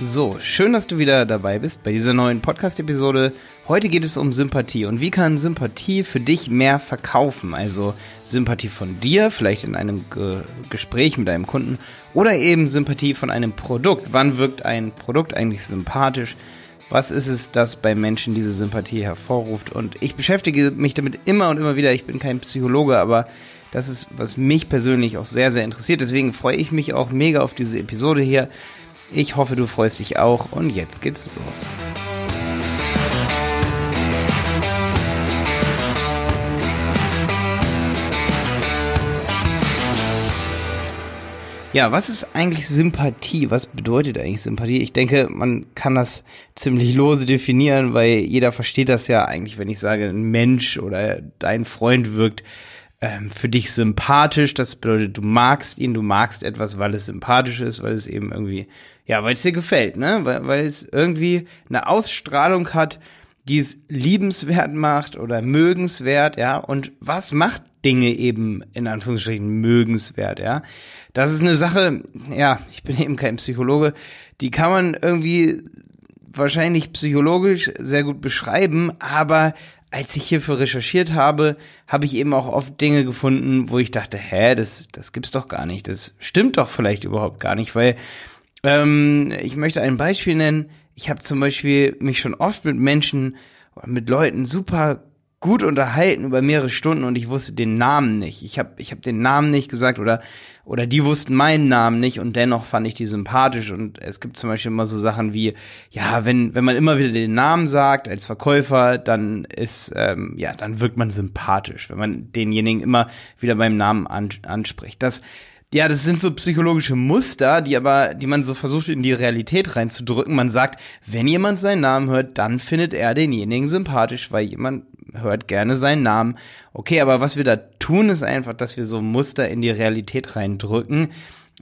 So, schön, dass du wieder dabei bist bei dieser neuen Podcast-Episode. Heute geht es um Sympathie und wie kann Sympathie für dich mehr verkaufen? Also Sympathie von dir, vielleicht in einem Ge Gespräch mit einem Kunden oder eben Sympathie von einem Produkt. Wann wirkt ein Produkt eigentlich sympathisch? Was ist es, das bei Menschen diese Sympathie hervorruft? Und ich beschäftige mich damit immer und immer wieder. Ich bin kein Psychologe, aber das ist, was mich persönlich auch sehr, sehr interessiert. Deswegen freue ich mich auch mega auf diese Episode hier. Ich hoffe, du freust dich auch und jetzt geht's los. Ja, was ist eigentlich Sympathie? Was bedeutet eigentlich Sympathie? Ich denke, man kann das ziemlich lose definieren, weil jeder versteht das ja eigentlich, wenn ich sage, ein Mensch oder dein Freund wirkt ähm, für dich sympathisch. Das bedeutet, du magst ihn, du magst etwas, weil es sympathisch ist, weil es eben irgendwie, ja, weil es dir gefällt, ne? Weil, weil es irgendwie eine Ausstrahlung hat, die es liebenswert macht oder mögenswert, ja. Und was macht Dinge eben in Anführungsstrichen mögenswert, ja. Das ist eine Sache, ja, ich bin eben kein Psychologe, die kann man irgendwie wahrscheinlich psychologisch sehr gut beschreiben, aber als ich hierfür recherchiert habe, habe ich eben auch oft Dinge gefunden, wo ich dachte, hä, das, das gibt's doch gar nicht. Das stimmt doch vielleicht überhaupt gar nicht, weil ähm, ich möchte ein Beispiel nennen. Ich habe zum Beispiel mich schon oft mit Menschen, mit Leuten super gut unterhalten über mehrere Stunden und ich wusste den Namen nicht. Ich habe ich hab den Namen nicht gesagt oder oder die wussten meinen Namen nicht und dennoch fand ich die sympathisch und es gibt zum Beispiel immer so Sachen wie ja wenn wenn man immer wieder den Namen sagt als Verkäufer dann ist ähm, ja dann wirkt man sympathisch wenn man denjenigen immer wieder beim Namen an, anspricht. Das ja, das sind so psychologische Muster, die aber, die man so versucht in die Realität reinzudrücken. Man sagt, wenn jemand seinen Namen hört, dann findet er denjenigen sympathisch, weil jemand hört gerne seinen Namen. Okay, aber was wir da tun, ist einfach, dass wir so Muster in die Realität reindrücken.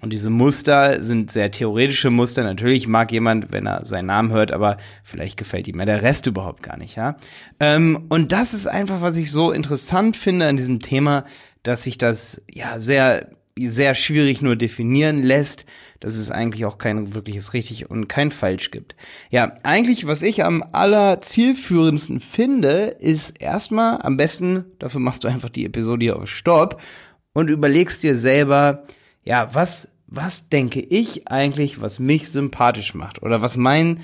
Und diese Muster sind sehr theoretische Muster. Natürlich mag jemand, wenn er seinen Namen hört, aber vielleicht gefällt ihm ja der Rest überhaupt gar nicht, ja. Ähm, und das ist einfach, was ich so interessant finde an diesem Thema, dass sich das ja sehr sehr schwierig nur definieren lässt, dass es eigentlich auch kein wirkliches richtig und kein falsch gibt. Ja, eigentlich, was ich am aller zielführendsten finde, ist erstmal am besten, dafür machst du einfach die Episode hier auf Stopp und überlegst dir selber, ja, was, was denke ich eigentlich, was mich sympathisch macht oder was mein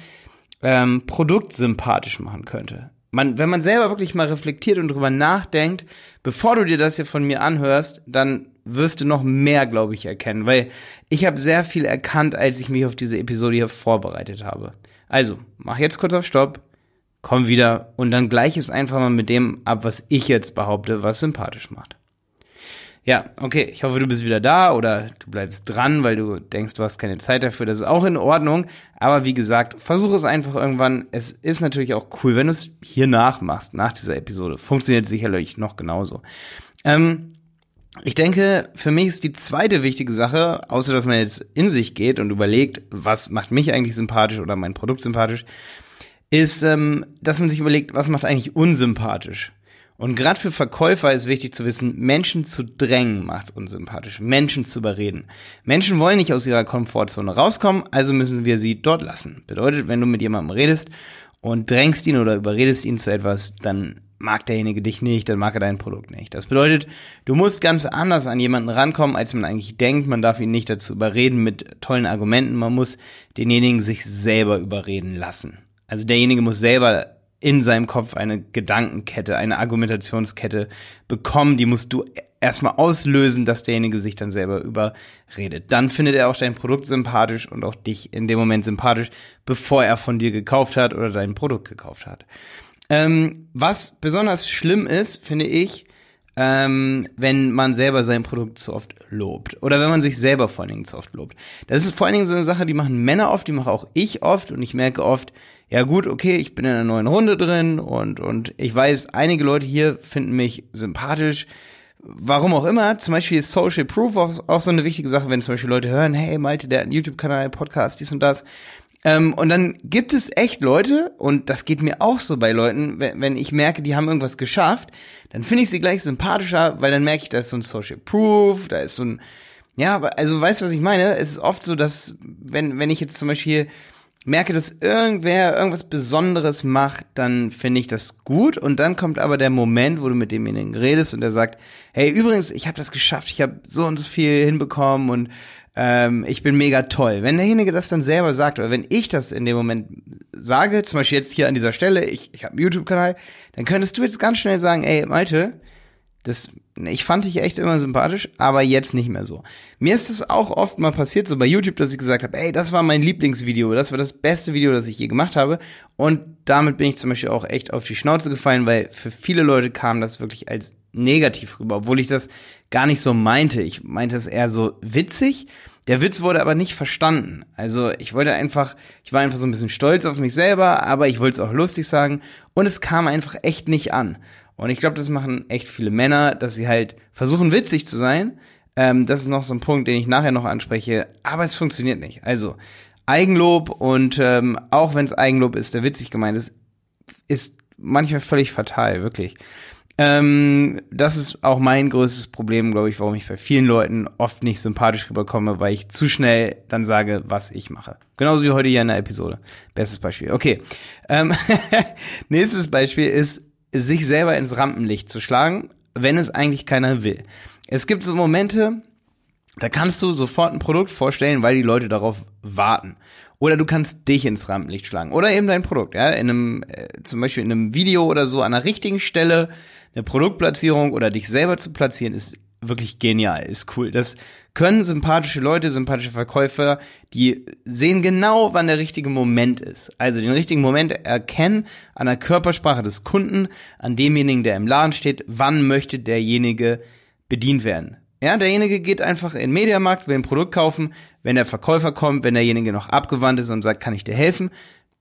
ähm, Produkt sympathisch machen könnte man, wenn man selber wirklich mal reflektiert und drüber nachdenkt, bevor du dir das hier von mir anhörst, dann wirst du noch mehr, glaube ich, erkennen, weil ich habe sehr viel erkannt, als ich mich auf diese Episode hier vorbereitet habe. Also, mach jetzt kurz auf Stopp, komm wieder und dann gleich es einfach mal mit dem ab, was ich jetzt behaupte, was sympathisch macht. Ja, okay, ich hoffe, du bist wieder da oder du bleibst dran, weil du denkst, du hast keine Zeit dafür. Das ist auch in Ordnung. Aber wie gesagt, versuche es einfach irgendwann. Es ist natürlich auch cool, wenn du es hier nachmachst, nach dieser Episode. Funktioniert sicherlich noch genauso. Ähm, ich denke, für mich ist die zweite wichtige Sache, außer dass man jetzt in sich geht und überlegt, was macht mich eigentlich sympathisch oder mein Produkt sympathisch, ist, ähm, dass man sich überlegt, was macht eigentlich unsympathisch. Und gerade für Verkäufer ist wichtig zu wissen, Menschen zu drängen macht unsympathisch, Menschen zu überreden. Menschen wollen nicht aus ihrer Komfortzone rauskommen, also müssen wir sie dort lassen. Bedeutet, wenn du mit jemandem redest und drängst ihn oder überredest ihn zu etwas, dann mag derjenige dich nicht, dann mag er dein Produkt nicht. Das bedeutet, du musst ganz anders an jemanden rankommen, als man eigentlich denkt. Man darf ihn nicht dazu überreden mit tollen Argumenten. Man muss denjenigen sich selber überreden lassen. Also derjenige muss selber in seinem Kopf eine Gedankenkette, eine Argumentationskette bekommen, die musst du erstmal auslösen, dass derjenige sich dann selber überredet. Dann findet er auch dein Produkt sympathisch und auch dich in dem Moment sympathisch, bevor er von dir gekauft hat oder dein Produkt gekauft hat. Ähm, was besonders schlimm ist, finde ich, ähm, wenn man selber sein Produkt zu oft lobt. Oder wenn man sich selber vor allen Dingen zu oft lobt. Das ist vor allen Dingen so eine Sache, die machen Männer oft, die mache auch ich oft und ich merke oft, ja gut, okay, ich bin in einer neuen Runde drin und, und ich weiß, einige Leute hier finden mich sympathisch. Warum auch immer, zum Beispiel ist Social Proof auch, auch so eine wichtige Sache, wenn zum Beispiel Leute hören, hey Malte, der hat einen YouTube-Kanal, Podcast, dies und das. Ähm, und dann gibt es echt Leute, und das geht mir auch so bei Leuten, wenn, wenn ich merke, die haben irgendwas geschafft, dann finde ich sie gleich sympathischer, weil dann merke ich, da ist so ein Social Proof, da ist so ein, ja, also weißt du, was ich meine? Es ist oft so, dass, wenn, wenn ich jetzt zum Beispiel merke, dass irgendwer irgendwas Besonderes macht, dann finde ich das gut. Und dann kommt aber der Moment, wo du mit demjenigen redest und der sagt, hey, übrigens, ich habe das geschafft, ich habe so und so viel hinbekommen und ähm, ich bin mega toll. Wenn derjenige das dann selber sagt oder wenn ich das in dem Moment sage, zum Beispiel jetzt hier an dieser Stelle, ich, ich habe einen YouTube-Kanal, dann könntest du jetzt ganz schnell sagen, ey, Malte, das, ich fand dich echt immer sympathisch, aber jetzt nicht mehr so. Mir ist das auch oft mal passiert, so bei YouTube, dass ich gesagt habe, ey, das war mein Lieblingsvideo, das war das beste Video, das ich je gemacht habe. Und damit bin ich zum Beispiel auch echt auf die Schnauze gefallen, weil für viele Leute kam das wirklich als negativ rüber, obwohl ich das gar nicht so meinte. Ich meinte es eher so witzig. Der Witz wurde aber nicht verstanden. Also ich wollte einfach, ich war einfach so ein bisschen stolz auf mich selber, aber ich wollte es auch lustig sagen und es kam einfach echt nicht an. Und ich glaube, das machen echt viele Männer, dass sie halt versuchen, witzig zu sein. Ähm, das ist noch so ein Punkt, den ich nachher noch anspreche. Aber es funktioniert nicht. Also, Eigenlob und ähm, auch wenn es Eigenlob ist, der witzig gemeint ist, ist manchmal völlig fatal, wirklich. Ähm, das ist auch mein größtes Problem, glaube ich, warum ich bei vielen Leuten oft nicht sympathisch rüberkomme, weil ich zu schnell dann sage, was ich mache. Genauso wie heute hier in der Episode. Bestes Beispiel. Okay. Ähm, nächstes Beispiel ist sich selber ins Rampenlicht zu schlagen, wenn es eigentlich keiner will. Es gibt so Momente, da kannst du sofort ein Produkt vorstellen, weil die Leute darauf warten. Oder du kannst dich ins Rampenlicht schlagen. Oder eben dein Produkt, ja. In einem, äh, zum Beispiel in einem Video oder so an der richtigen Stelle eine Produktplatzierung oder dich selber zu platzieren, ist wirklich genial, ist cool. Das können sympathische Leute, sympathische Verkäufer, die sehen genau, wann der richtige Moment ist. Also den richtigen Moment erkennen an der Körpersprache des Kunden, an demjenigen, der im Laden steht, wann möchte derjenige bedient werden. Ja, derjenige geht einfach in den Mediamarkt, will ein Produkt kaufen. Wenn der Verkäufer kommt, wenn derjenige noch abgewandt ist und sagt, kann ich dir helfen,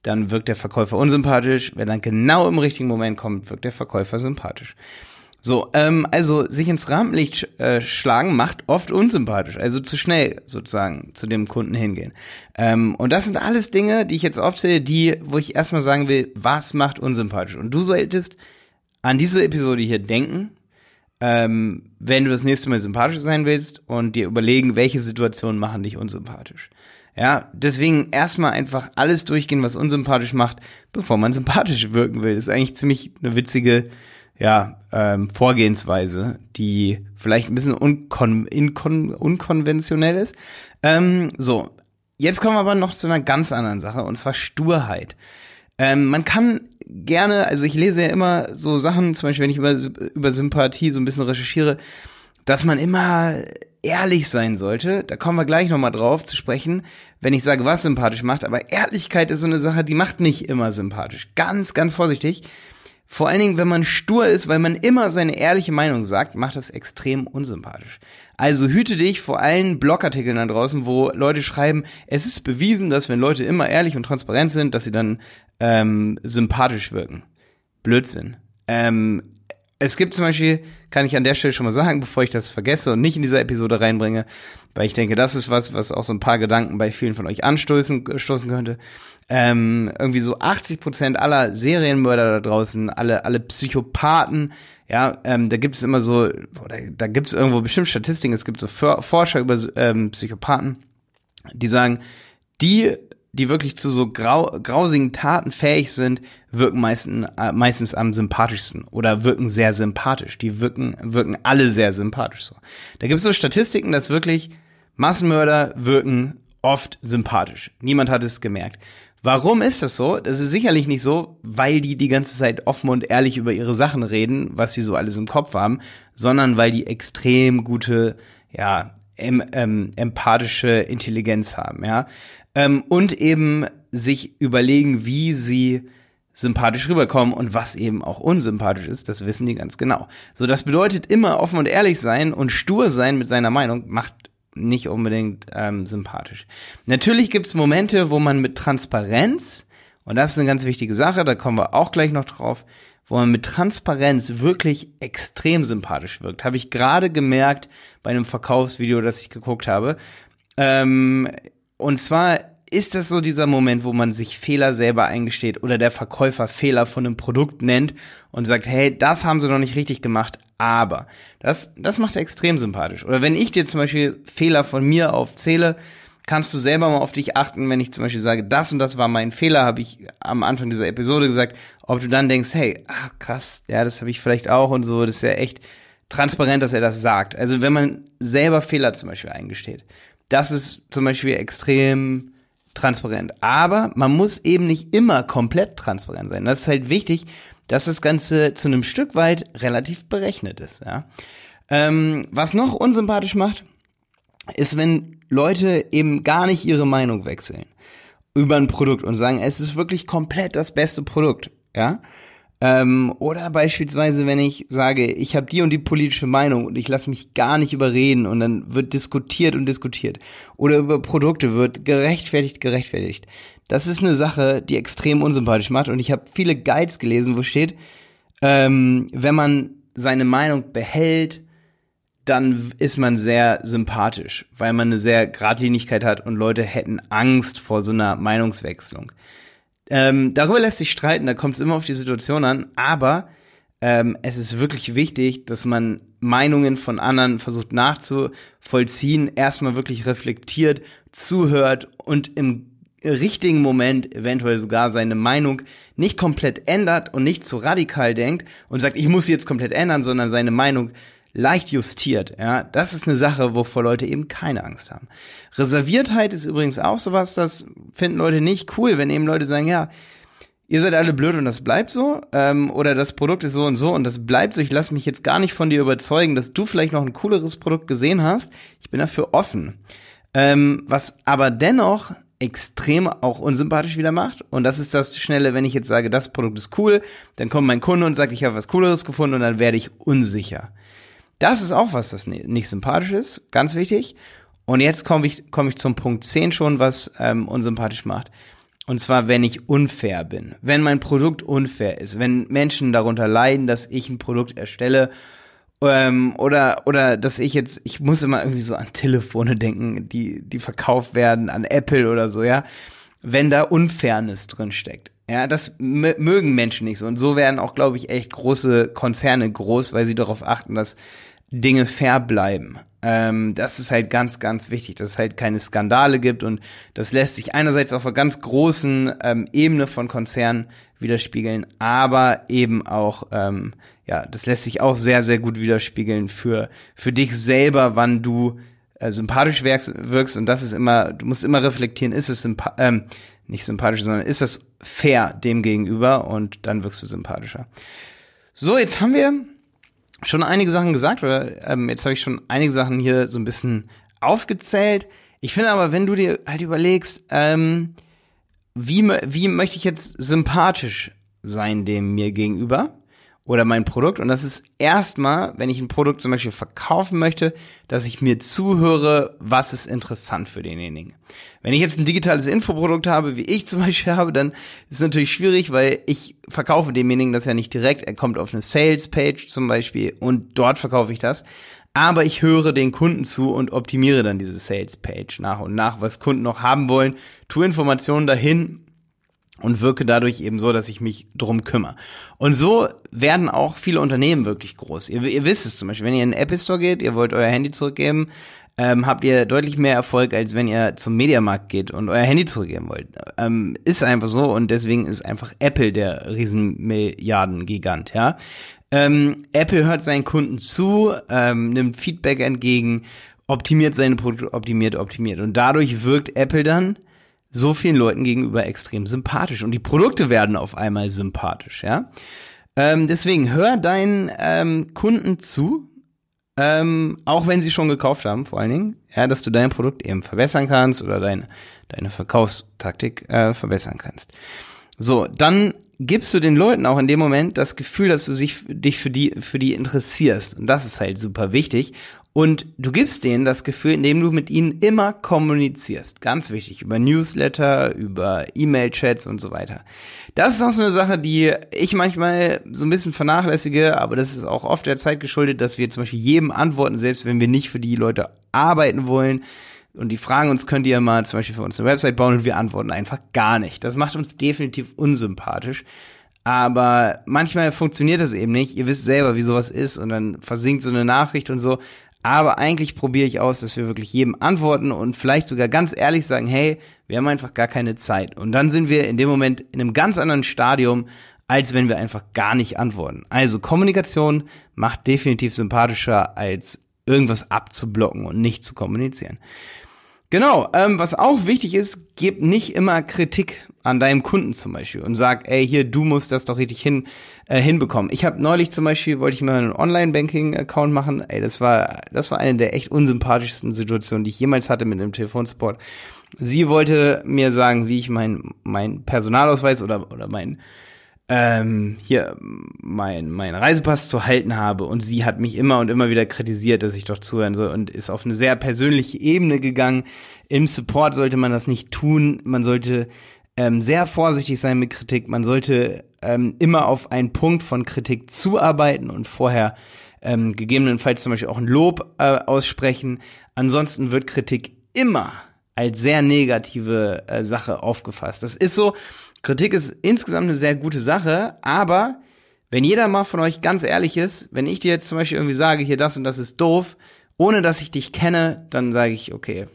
dann wirkt der Verkäufer unsympathisch. Wenn er genau im richtigen Moment kommt, wirkt der Verkäufer sympathisch. So, ähm, also sich ins Rampenlicht äh, schlagen macht oft unsympathisch, also zu schnell sozusagen zu dem Kunden hingehen. Ähm, und das sind alles Dinge, die ich jetzt aufzähle, die, wo ich erstmal sagen will, was macht unsympathisch? Und du solltest an diese Episode hier denken, ähm, wenn du das nächste Mal sympathisch sein willst und dir überlegen, welche Situationen machen dich unsympathisch. Ja, deswegen erstmal einfach alles durchgehen, was unsympathisch macht, bevor man sympathisch wirken will. Das ist eigentlich ziemlich eine witzige ja, ähm, Vorgehensweise, die vielleicht ein bisschen unkon unkonventionell ist. Ähm, so, jetzt kommen wir aber noch zu einer ganz anderen Sache, und zwar Sturheit. Ähm, man kann gerne, also ich lese ja immer so Sachen, zum Beispiel wenn ich über, über Sympathie so ein bisschen recherchiere, dass man immer ehrlich sein sollte. Da kommen wir gleich nochmal drauf zu sprechen, wenn ich sage, was sympathisch macht. Aber Ehrlichkeit ist so eine Sache, die macht nicht immer sympathisch. Ganz, ganz vorsichtig. Vor allen Dingen, wenn man stur ist, weil man immer seine ehrliche Meinung sagt, macht das extrem unsympathisch. Also hüte dich vor allen Blogartikeln da draußen, wo Leute schreiben, es ist bewiesen, dass wenn Leute immer ehrlich und transparent sind, dass sie dann ähm, sympathisch wirken. Blödsinn. Ähm, es gibt zum Beispiel, kann ich an der Stelle schon mal sagen, bevor ich das vergesse und nicht in dieser Episode reinbringe, weil ich denke, das ist was, was auch so ein paar Gedanken bei vielen von euch anstoßen stoßen könnte. Ähm, irgendwie so 80 Prozent aller Serienmörder da draußen, alle, alle Psychopathen, ja, ähm, da gibt es immer so, oder da gibt es irgendwo bestimmt Statistiken, es gibt so Forscher über ähm, Psychopathen, die sagen, die, die wirklich zu so grau, grausigen Taten fähig sind, wirken meistens, äh, meistens am sympathischsten oder wirken sehr sympathisch. Die wirken, wirken alle sehr sympathisch so. Da gibt es so Statistiken, dass wirklich Massenmörder wirken oft sympathisch. Niemand hat es gemerkt. Warum ist das so? Das ist sicherlich nicht so, weil die die ganze Zeit offen und ehrlich über ihre Sachen reden, was sie so alles im Kopf haben, sondern weil die extrem gute, ja, em, ähm, empathische Intelligenz haben, ja. Ähm, und eben sich überlegen, wie sie sympathisch rüberkommen und was eben auch unsympathisch ist, das wissen die ganz genau. So, das bedeutet immer offen und ehrlich sein und stur sein mit seiner Meinung macht nicht unbedingt ähm, sympathisch. Natürlich gibt es Momente, wo man mit Transparenz, und das ist eine ganz wichtige Sache, da kommen wir auch gleich noch drauf, wo man mit Transparenz wirklich extrem sympathisch wirkt. Habe ich gerade gemerkt bei einem Verkaufsvideo, das ich geguckt habe. Ähm, und zwar ist das so dieser Moment, wo man sich Fehler selber eingesteht oder der Verkäufer Fehler von einem Produkt nennt und sagt, hey, das haben sie noch nicht richtig gemacht, aber das, das macht er extrem sympathisch. Oder wenn ich dir zum Beispiel Fehler von mir aufzähle, kannst du selber mal auf dich achten, wenn ich zum Beispiel sage, das und das war mein Fehler, habe ich am Anfang dieser Episode gesagt, ob du dann denkst, hey, ach krass, ja, das habe ich vielleicht auch und so, das ist ja echt transparent, dass er das sagt. Also wenn man selber Fehler zum Beispiel eingesteht, das ist zum Beispiel extrem transparent. Aber man muss eben nicht immer komplett transparent sein. Das ist halt wichtig, dass das Ganze zu einem Stück weit relativ berechnet ist. Ja? Ähm, was noch unsympathisch macht, ist, wenn Leute eben gar nicht ihre Meinung wechseln über ein Produkt und sagen, es ist wirklich komplett das beste Produkt. Ja, ähm, oder beispielsweise, wenn ich sage, ich habe die und die politische Meinung und ich lasse mich gar nicht überreden und dann wird diskutiert und diskutiert. Oder über Produkte wird gerechtfertigt, gerechtfertigt. Das ist eine Sache, die extrem unsympathisch macht. Und ich habe viele Guides gelesen, wo steht, ähm, wenn man seine Meinung behält, dann ist man sehr sympathisch, weil man eine sehr Gradlinigkeit hat und Leute hätten Angst vor so einer Meinungswechslung. Ähm, darüber lässt sich streiten, da kommt es immer auf die Situation an, aber ähm, es ist wirklich wichtig, dass man Meinungen von anderen versucht nachzuvollziehen, erstmal wirklich reflektiert, zuhört und im richtigen Moment eventuell sogar seine Meinung nicht komplett ändert und nicht zu radikal denkt und sagt, ich muss sie jetzt komplett ändern, sondern seine Meinung leicht justiert. Ja, das ist eine Sache, wovor Leute eben keine Angst haben. Reserviertheit ist übrigens auch sowas, das finden Leute nicht cool, wenn eben Leute sagen, ja, ihr seid alle blöd und das bleibt so, ähm, oder das Produkt ist so und so und das bleibt so. Ich lasse mich jetzt gar nicht von dir überzeugen, dass du vielleicht noch ein cooleres Produkt gesehen hast. Ich bin dafür offen. Ähm, was aber dennoch extrem auch unsympathisch wieder macht. Und das ist das Schnelle, wenn ich jetzt sage, das Produkt ist cool, dann kommt mein Kunde und sagt, ich habe was Cooleres gefunden und dann werde ich unsicher. Das ist auch was, das nicht sympathisch ist, ganz wichtig. Und jetzt komme ich, komme ich zum Punkt 10 schon, was ähm, unsympathisch macht. Und zwar, wenn ich unfair bin. Wenn mein Produkt unfair ist. Wenn Menschen darunter leiden, dass ich ein Produkt erstelle. Ähm, oder, oder dass ich jetzt, ich muss immer irgendwie so an Telefone denken, die, die verkauft werden, an Apple oder so, ja. Wenn da Unfairness drin steckt. Ja, das mögen Menschen nicht so. Und so werden auch, glaube ich, echt große Konzerne groß, weil sie darauf achten, dass Dinge fair bleiben. Ähm, das ist halt ganz, ganz wichtig, dass es halt keine Skandale gibt und das lässt sich einerseits auf einer ganz großen ähm, Ebene von Konzernen widerspiegeln, aber eben auch, ähm, ja, das lässt sich auch sehr, sehr gut widerspiegeln für, für dich selber, wann du äh, sympathisch wirkst, und das ist immer, du musst immer reflektieren, ist es sympa ähm, nicht sympathisch, sondern ist das fair dem gegenüber und dann wirkst du sympathischer. So, jetzt haben wir schon einige Sachen gesagt, oder ähm, jetzt habe ich schon einige Sachen hier so ein bisschen aufgezählt. Ich finde aber, wenn du dir halt überlegst, ähm, wie, wie möchte ich jetzt sympathisch sein dem mir gegenüber? Oder mein Produkt. Und das ist erstmal, wenn ich ein Produkt zum Beispiel verkaufen möchte, dass ich mir zuhöre, was ist interessant für denjenigen. Wenn ich jetzt ein digitales Infoprodukt habe, wie ich zum Beispiel habe, dann ist es natürlich schwierig, weil ich verkaufe demjenigen das ja nicht direkt. Er kommt auf eine Sales-Page zum Beispiel und dort verkaufe ich das. Aber ich höre den Kunden zu und optimiere dann diese Sales-Page nach und nach, was Kunden noch haben wollen, tue Informationen dahin und wirke dadurch eben so, dass ich mich drum kümmere. Und so werden auch viele Unternehmen wirklich groß. Ihr, ihr wisst es zum Beispiel, wenn ihr in den Apple Store geht, ihr wollt euer Handy zurückgeben, ähm, habt ihr deutlich mehr Erfolg, als wenn ihr zum Mediamarkt geht und euer Handy zurückgeben wollt. Ähm, ist einfach so und deswegen ist einfach Apple der Riesenmilliardengigant, ja. Ähm, Apple hört seinen Kunden zu, ähm, nimmt Feedback entgegen, optimiert seine Produkte, optimiert, optimiert. Und dadurch wirkt Apple dann so vielen Leuten gegenüber extrem sympathisch und die Produkte werden auf einmal sympathisch, ja. Ähm, deswegen hör deinen ähm, Kunden zu, ähm, auch wenn sie schon gekauft haben, vor allen Dingen, ja, dass du dein Produkt eben verbessern kannst oder deine, deine Verkaufstaktik äh, verbessern kannst. So, dann gibst du den Leuten auch in dem Moment das Gefühl, dass du sich, dich für die, für die interessierst. Und das ist halt super wichtig. Und du gibst denen das Gefühl, indem du mit ihnen immer kommunizierst. Ganz wichtig. Über Newsletter, über E-Mail-Chats und so weiter. Das ist auch so eine Sache, die ich manchmal so ein bisschen vernachlässige, aber das ist auch oft der Zeit geschuldet, dass wir zum Beispiel jedem antworten, selbst wenn wir nicht für die Leute arbeiten wollen. Und die fragen uns, könnt ihr mal zum Beispiel für uns eine Website bauen und wir antworten einfach gar nicht. Das macht uns definitiv unsympathisch. Aber manchmal funktioniert das eben nicht. Ihr wisst selber, wie sowas ist und dann versinkt so eine Nachricht und so. Aber eigentlich probiere ich aus, dass wir wirklich jedem antworten und vielleicht sogar ganz ehrlich sagen, hey, wir haben einfach gar keine Zeit. Und dann sind wir in dem Moment in einem ganz anderen Stadium, als wenn wir einfach gar nicht antworten. Also Kommunikation macht definitiv sympathischer, als irgendwas abzublocken und nicht zu kommunizieren. Genau, ähm, was auch wichtig ist, gib nicht immer Kritik an deinem Kunden zum Beispiel und sag, ey, hier, du musst das doch richtig hin, äh, hinbekommen. Ich habe neulich zum Beispiel, wollte ich mal einen Online-Banking-Account machen, ey, das war, das war eine der echt unsympathischsten Situationen, die ich jemals hatte mit einem Telefonsupport. Sie wollte mir sagen, wie ich mein, mein Personalausweis oder, oder mein, ähm, hier mein, mein Reisepass zu halten habe und sie hat mich immer und immer wieder kritisiert, dass ich doch zuhören soll und ist auf eine sehr persönliche Ebene gegangen. Im Support sollte man das nicht tun. Man sollte ähm, sehr vorsichtig sein mit Kritik. Man sollte ähm, immer auf einen Punkt von Kritik zuarbeiten und vorher ähm, gegebenenfalls zum Beispiel auch ein Lob äh, aussprechen. Ansonsten wird Kritik immer als sehr negative äh, Sache aufgefasst. Das ist so, Kritik ist insgesamt eine sehr gute Sache, aber wenn jeder mal von euch ganz ehrlich ist, wenn ich dir jetzt zum Beispiel irgendwie sage, hier das und das ist doof, ohne dass ich dich kenne, dann sage ich, okay,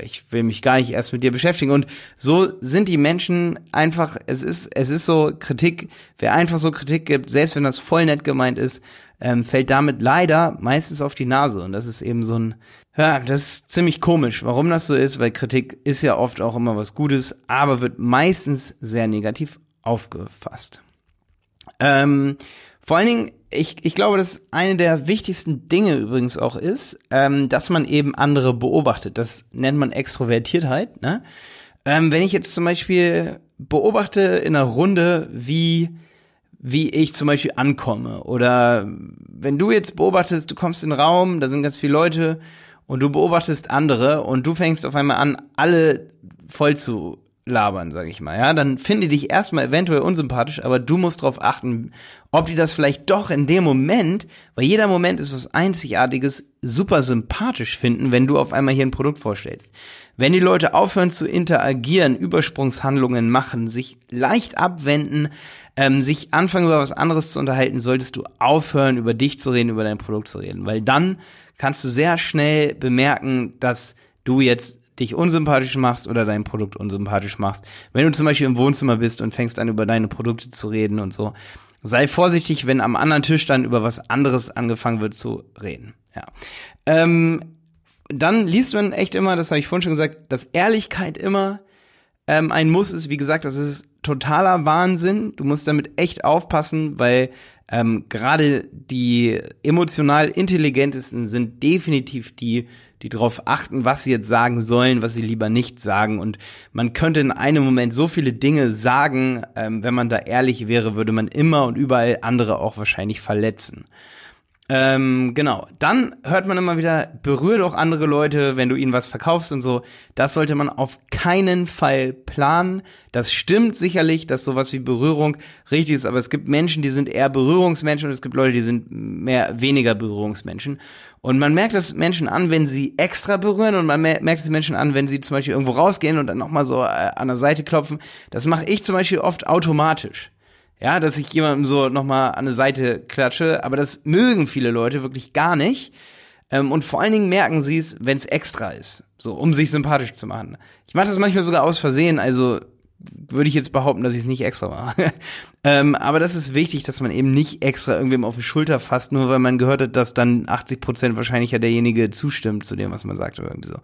ich will mich gar nicht erst mit dir beschäftigen. Und so sind die Menschen einfach, es ist, es ist so Kritik, wer einfach so Kritik gibt, selbst wenn das voll nett gemeint ist, ähm, fällt damit leider meistens auf die Nase. Und das ist eben so ein, ja, das ist ziemlich komisch, warum das so ist, weil Kritik ist ja oft auch immer was Gutes, aber wird meistens sehr negativ aufgefasst. Ähm, vor allen Dingen, ich, ich glaube, dass eine der wichtigsten Dinge übrigens auch ist, ähm, dass man eben andere beobachtet. Das nennt man Extrovertiertheit. Ne? Ähm, wenn ich jetzt zum Beispiel beobachte in einer Runde, wie wie ich zum Beispiel ankomme. Oder wenn du jetzt beobachtest, du kommst in den Raum, da sind ganz viele Leute und du beobachtest andere und du fängst auf einmal an, alle voll zu labern, sag ich mal, ja, dann finde dich erstmal eventuell unsympathisch, aber du musst darauf achten, ob die das vielleicht doch in dem Moment, weil jeder Moment ist was Einzigartiges, super sympathisch finden, wenn du auf einmal hier ein Produkt vorstellst. Wenn die Leute aufhören zu interagieren, Übersprungshandlungen machen, sich leicht abwenden, ähm, sich anfangen über was anderes zu unterhalten, solltest du aufhören, über dich zu reden, über dein Produkt zu reden, weil dann kannst du sehr schnell bemerken, dass du jetzt dich unsympathisch machst oder dein Produkt unsympathisch machst. Wenn du zum Beispiel im Wohnzimmer bist und fängst an, über deine Produkte zu reden und so, sei vorsichtig, wenn am anderen Tisch dann über was anderes angefangen wird zu reden. Ja. Ähm, dann liest man echt immer, das habe ich vorhin schon gesagt, dass Ehrlichkeit immer ähm, ein Muss ist. Wie gesagt, das ist totaler Wahnsinn. Du musst damit echt aufpassen, weil ähm, gerade die emotional intelligentesten sind definitiv die, die darauf achten, was sie jetzt sagen sollen, was sie lieber nicht sagen. Und man könnte in einem Moment so viele Dinge sagen, ähm, wenn man da ehrlich wäre, würde man immer und überall andere auch wahrscheinlich verletzen. Ähm, genau. Dann hört man immer wieder, berühre doch andere Leute, wenn du ihnen was verkaufst und so. Das sollte man auf keinen Fall planen. Das stimmt sicherlich, dass sowas wie Berührung richtig ist, aber es gibt Menschen, die sind eher Berührungsmenschen und es gibt Leute, die sind mehr, weniger Berührungsmenschen. Und man merkt es Menschen an, wenn sie extra berühren und man merkt es Menschen an, wenn sie zum Beispiel irgendwo rausgehen und dann nochmal so äh, an der Seite klopfen. Das mache ich zum Beispiel oft automatisch. Ja, dass ich jemandem so nochmal an eine Seite klatsche, aber das mögen viele Leute wirklich gar nicht. Ähm, und vor allen Dingen merken sie es, wenn es extra ist. So, um sich sympathisch zu machen. Ich mache das manchmal sogar aus Versehen, also würde ich jetzt behaupten, dass ich es nicht extra mache. ähm, aber das ist wichtig, dass man eben nicht extra irgendwem auf die Schulter fasst, nur weil man gehört hat, dass dann 80 Prozent wahrscheinlich ja derjenige zustimmt zu dem, was man sagt oder irgendwie so.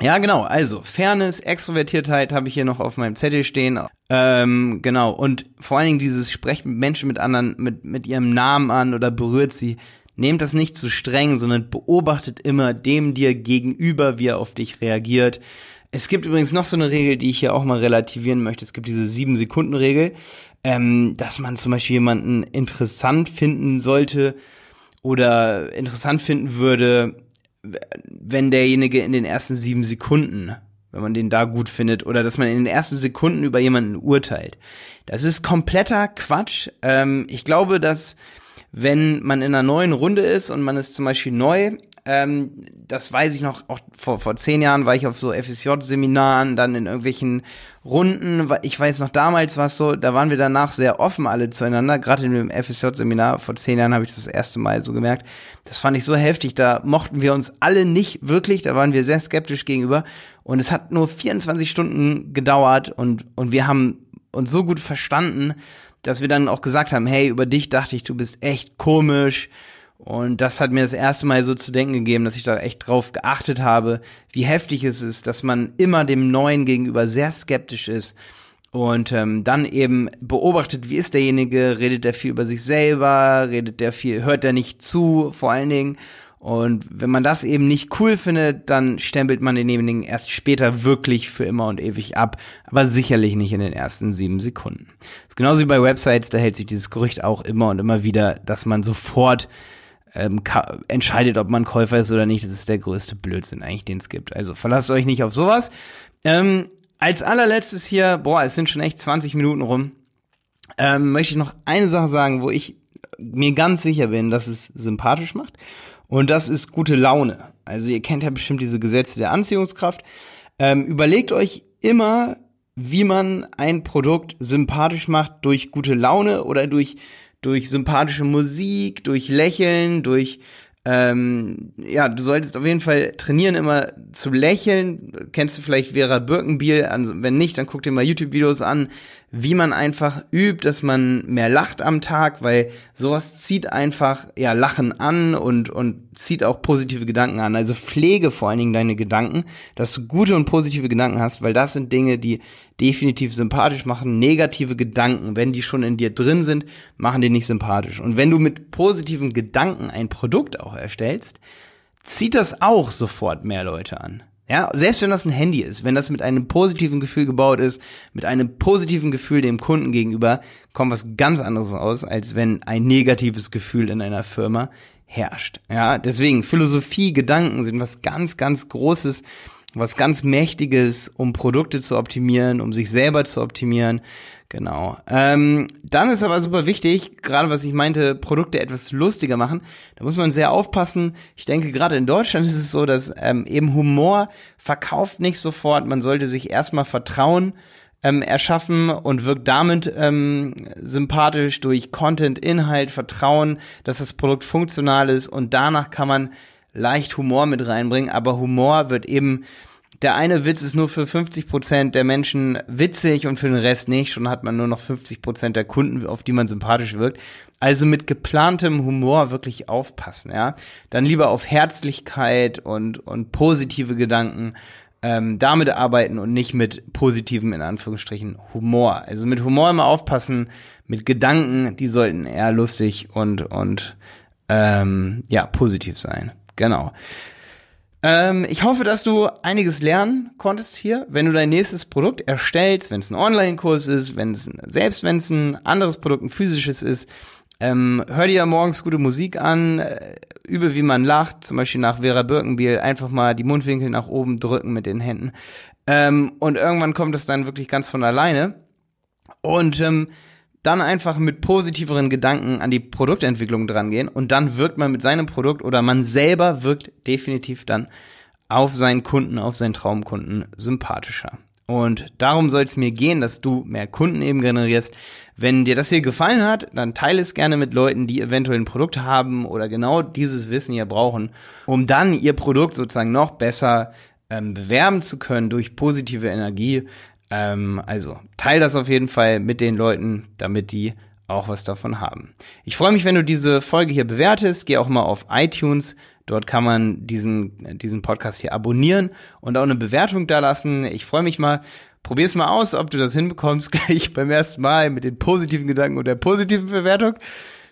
Ja, genau. Also Fairness, Extrovertiertheit habe ich hier noch auf meinem Zettel stehen. Ähm, genau. Und vor allen Dingen dieses Sprechen mit Menschen mit anderen, mit, mit ihrem Namen an oder berührt sie. Nehmt das nicht zu streng, sondern beobachtet immer dem dir gegenüber, wie er auf dich reagiert. Es gibt übrigens noch so eine Regel, die ich hier auch mal relativieren möchte. Es gibt diese sieben Sekunden Regel, ähm, dass man zum Beispiel jemanden interessant finden sollte oder interessant finden würde, wenn derjenige in den ersten sieben Sekunden, wenn man den da gut findet, oder dass man in den ersten Sekunden über jemanden urteilt. Das ist kompletter Quatsch. Ähm, ich glaube, dass wenn man in einer neuen Runde ist und man ist zum Beispiel neu, Ähm, das weiß ich noch, auch vor, vor zehn Jahren war ich auf so FSJ-Seminaren, dann in irgendwelchen Runden. Ich weiß noch, damals war es so, da waren wir danach sehr offen alle zueinander. Gerade in dem FSJ-Seminar vor zehn Jahren habe ich das, erste Mal so gemerkt. Das fand ich so heftig. Da mochten wir uns alle nicht wirklich. Da waren wir sehr skeptisch gegenüber. Und es hat nur 24 Stunden gedauert und, und wir haben uns so gut verstanden, dass wir dann auch gesagt haben, hey, über dich dachte ich, du bist echt komisch. Und das hat mir das erste Mal so zu denken gegeben, dass ich da echt drauf geachtet habe, wie heftig es ist, dass man immer dem Neuen gegenüber sehr skeptisch ist und ähm, dann eben beobachtet, wie ist derjenige, redet der viel über sich selber, redet der viel, hört der nicht zu, vor allen Dingen. Und wenn man das eben nicht cool findet, dann stempelt man denjenigen erst später wirklich für immer und ewig ab, aber sicherlich nicht in den ersten sieben Sekunden. Das ist genauso wie bei Websites, da hält sich dieses Gerücht auch immer und immer wieder, dass man sofort ähm, entscheidet, ob man Käufer ist oder nicht. Das ist der größte Blödsinn eigentlich, den es gibt. Also verlasst euch nicht auf sowas. Ähm, als allerletztes hier, boah, es sind schon echt 20 Minuten rum, ähm, möchte ich noch eine Sache sagen, wo ich mir ganz sicher bin, dass es sympathisch macht. Und das ist gute Laune. Also ihr kennt ja bestimmt diese Gesetze der Anziehungskraft. Ähm, überlegt euch immer, wie man ein Produkt sympathisch macht durch gute Laune oder durch, durch sympathische Musik, durch Lächeln, durch ähm, ja, du solltest auf jeden Fall trainieren, immer zu lächeln. Kennst du vielleicht Vera Birkenbiel? Also, wenn nicht, dann guck dir mal YouTube-Videos an, wie man einfach übt, dass man mehr lacht am Tag, weil sowas zieht einfach ja Lachen an und und zieht auch positive Gedanken an. Also pflege vor allen Dingen deine Gedanken, dass du gute und positive Gedanken hast, weil das sind Dinge, die definitiv sympathisch machen. Negative Gedanken, wenn die schon in dir drin sind, machen die nicht sympathisch. Und wenn du mit positiven Gedanken ein Produkt auch erstellst, zieht das auch sofort mehr Leute an. Ja, selbst wenn das ein Handy ist, wenn das mit einem positiven Gefühl gebaut ist, mit einem positiven Gefühl dem Kunden gegenüber, kommt was ganz anderes aus, als wenn ein negatives Gefühl in einer Firma herrscht. Ja, deswegen Philosophie, Gedanken sind was ganz, ganz Großes, was ganz Mächtiges, um Produkte zu optimieren, um sich selber zu optimieren. Genau. Ähm, dann ist aber super wichtig, gerade was ich meinte, Produkte etwas lustiger machen. Da muss man sehr aufpassen. Ich denke, gerade in Deutschland ist es so, dass ähm, eben Humor verkauft nicht sofort. Man sollte sich erstmal Vertrauen ähm, erschaffen und wirkt damit ähm, sympathisch durch Content, Inhalt, Vertrauen, dass das Produkt funktional ist und danach kann man leicht Humor mit reinbringen, aber Humor wird eben der eine Witz ist nur für 50 Prozent der Menschen witzig und für den Rest nicht. Schon hat man nur noch 50 Prozent der Kunden, auf die man sympathisch wirkt. Also mit geplantem Humor wirklich aufpassen, ja. Dann lieber auf Herzlichkeit und, und positive Gedanken ähm, damit arbeiten und nicht mit positivem, in Anführungsstrichen, Humor. Also mit Humor immer aufpassen, mit Gedanken, die sollten eher lustig und, und ähm, ja, positiv sein. Genau. Ähm, ich hoffe, dass du einiges lernen konntest hier, wenn du dein nächstes Produkt erstellst, wenn es ein Online-Kurs ist, wenn es selbst wenn es ein anderes Produkt, ein physisches ist. Ähm, hör dir morgens gute Musik an, äh, übe, wie man lacht, zum Beispiel nach Vera Birkenbiel, einfach mal die Mundwinkel nach oben drücken mit den Händen. Ähm, und irgendwann kommt es dann wirklich ganz von alleine. Und ähm, dann einfach mit positiveren Gedanken an die Produktentwicklung drangehen und dann wirkt man mit seinem Produkt oder man selber wirkt definitiv dann auf seinen Kunden, auf seinen Traumkunden sympathischer. Und darum soll es mir gehen, dass du mehr Kunden eben generierst. Wenn dir das hier gefallen hat, dann teile es gerne mit Leuten, die eventuell ein Produkt haben oder genau dieses Wissen hier brauchen, um dann ihr Produkt sozusagen noch besser ähm, bewerben zu können durch positive Energie, ähm, also teil das auf jeden Fall mit den Leuten, damit die auch was davon haben. Ich freue mich, wenn du diese Folge hier bewertest. Geh auch mal auf iTunes. Dort kann man diesen, diesen Podcast hier abonnieren und auch eine Bewertung da lassen. Ich freue mich mal. Probier's mal aus, ob du das hinbekommst, gleich beim ersten Mal mit den positiven Gedanken und der positiven Bewertung.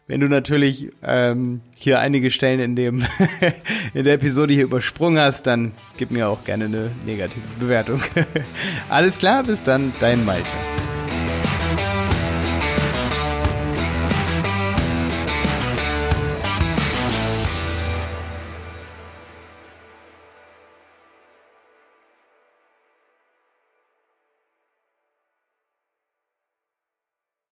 Wenn du natürlich ähm, hier einige Stellen in dem in der Episode hier übersprungen hast, dann gib mir auch gerne eine negative Bewertung. Alles klar, bis dann, dein Malte.